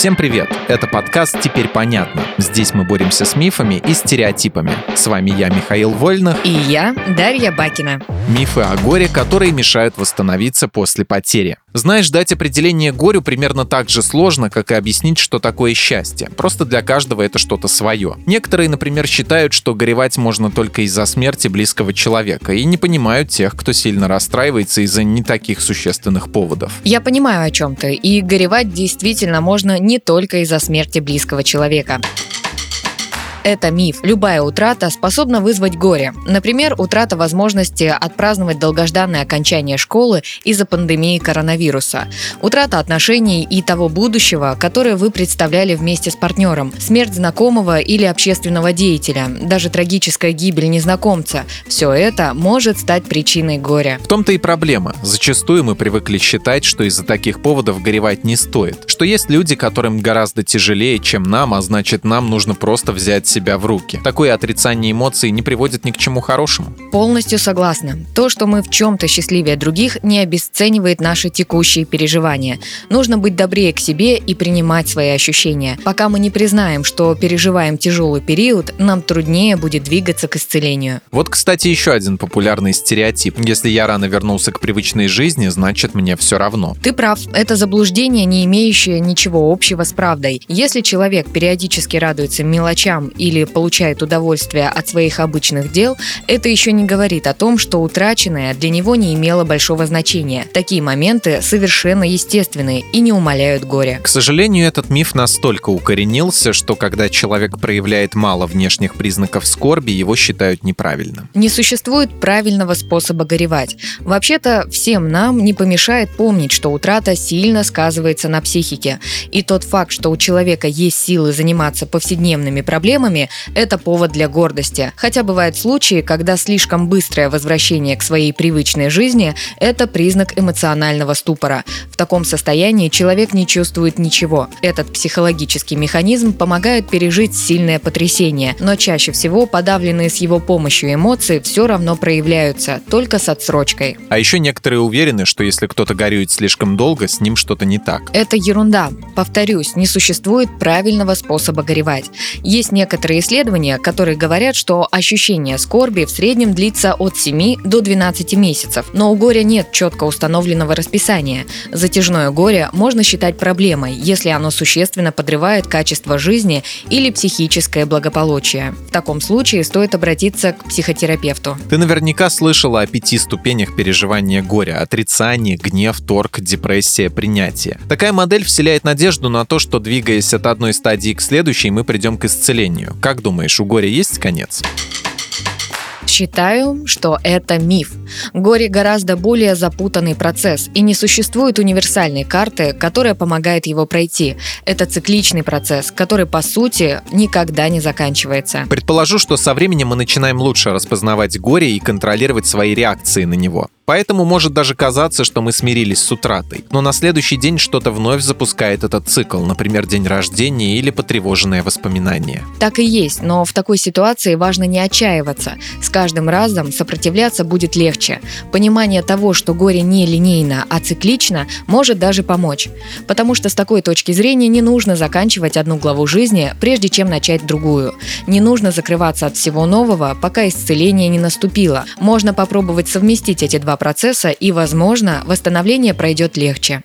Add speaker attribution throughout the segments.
Speaker 1: Всем привет! Это подкаст «Теперь понятно». Здесь мы боремся с мифами и стереотипами. С вами я, Михаил Вольных.
Speaker 2: И я, Дарья Бакина.
Speaker 1: Мифы о горе, которые мешают восстановиться после потери. Знаешь, дать определение горю примерно так же сложно, как и объяснить, что такое счастье. Просто для каждого это что-то свое. Некоторые, например, считают, что горевать можно только из-за смерти близкого человека и не понимают тех, кто сильно расстраивается из-за не таких существенных поводов.
Speaker 2: Я понимаю о чем ты, и горевать действительно можно не только из-за смерти близкого человека. Это миф. Любая утрата способна вызвать горе. Например, утрата возможности отпраздновать долгожданное окончание школы из-за пандемии коронавируса. Утрата отношений и того будущего, которое вы представляли вместе с партнером. Смерть знакомого или общественного деятеля. Даже трагическая гибель незнакомца. Все это может стать причиной горя.
Speaker 1: В том-то и проблема. Зачастую мы привыкли считать, что из-за таких поводов горевать не стоит. Что есть люди, которым гораздо тяжелее, чем нам, а значит нам нужно просто взять себя в руки. Такое отрицание эмоций не приводит ни к чему хорошему.
Speaker 2: Полностью согласна. То, что мы в чем-то счастливее других, не обесценивает наши текущие переживания. Нужно быть добрее к себе и принимать свои ощущения. Пока мы не признаем, что переживаем тяжелый период, нам труднее будет двигаться к исцелению.
Speaker 1: Вот, кстати, еще один популярный стереотип. Если я рано вернулся к привычной жизни, значит мне все равно.
Speaker 2: Ты прав. Это заблуждение, не имеющее ничего общего с правдой. Если человек периодически радуется мелочам или получает удовольствие от своих обычных дел, это еще не говорит о том, что утраченное для него не имело большого значения. Такие моменты совершенно естественны и не умаляют горя.
Speaker 1: К сожалению, этот миф настолько укоренился, что когда человек проявляет мало внешних признаков скорби, его считают неправильным.
Speaker 2: Не существует правильного способа горевать. Вообще-то всем нам не помешает помнить, что утрата сильно сказывается на психике. И тот факт, что у человека есть силы заниматься повседневными проблемами, проблемами – это повод для гордости. Хотя бывают случаи, когда слишком быстрое возвращение к своей привычной жизни – это признак эмоционального ступора. В таком состоянии человек не чувствует ничего. Этот психологический механизм помогает пережить сильное потрясение, но чаще всего подавленные с его помощью эмоции все равно проявляются, только с отсрочкой.
Speaker 1: А еще некоторые уверены, что если кто-то горюет слишком долго, с ним что-то не так.
Speaker 2: Это ерунда. Повторюсь, не существует правильного способа горевать. Есть некоторые некоторые исследования, которые говорят, что ощущение скорби в среднем длится от 7 до 12 месяцев. Но у горя нет четко установленного расписания. Затяжное горе можно считать проблемой, если оно существенно подрывает качество жизни или психическое благополучие. В таком случае стоит обратиться к психотерапевту.
Speaker 1: Ты наверняка слышала о пяти ступенях переживания горя – отрицание, гнев, торг, депрессия, принятие. Такая модель вселяет надежду на то, что двигаясь от одной стадии к следующей, мы придем к исцелению. Как думаешь, у горя есть конец?
Speaker 2: Считаю, что это миф. Горе гораздо более запутанный процесс, и не существует универсальной карты, которая помогает его пройти. Это цикличный процесс, который, по сути, никогда не заканчивается.
Speaker 1: Предположу, что со временем мы начинаем лучше распознавать горе и контролировать свои реакции на него. Поэтому может даже казаться, что мы смирились с утратой. Но на следующий день что-то вновь запускает этот цикл, например, день рождения или потревоженное воспоминание.
Speaker 2: Так и есть, но в такой ситуации важно не отчаиваться. С каждым разом сопротивляться будет легче. Понимание того, что горе не линейно, а циклично, может даже помочь. Потому что с такой точки зрения не нужно заканчивать одну главу жизни, прежде чем начать другую. Не нужно закрываться от всего нового, пока исцеление не наступило. Можно попробовать совместить эти два процесса и, возможно, восстановление пройдет легче.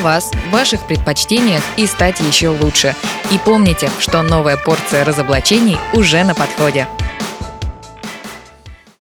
Speaker 2: вас, ваших предпочтениях и стать еще лучше. И помните, что новая порция разоблачений уже на подходе.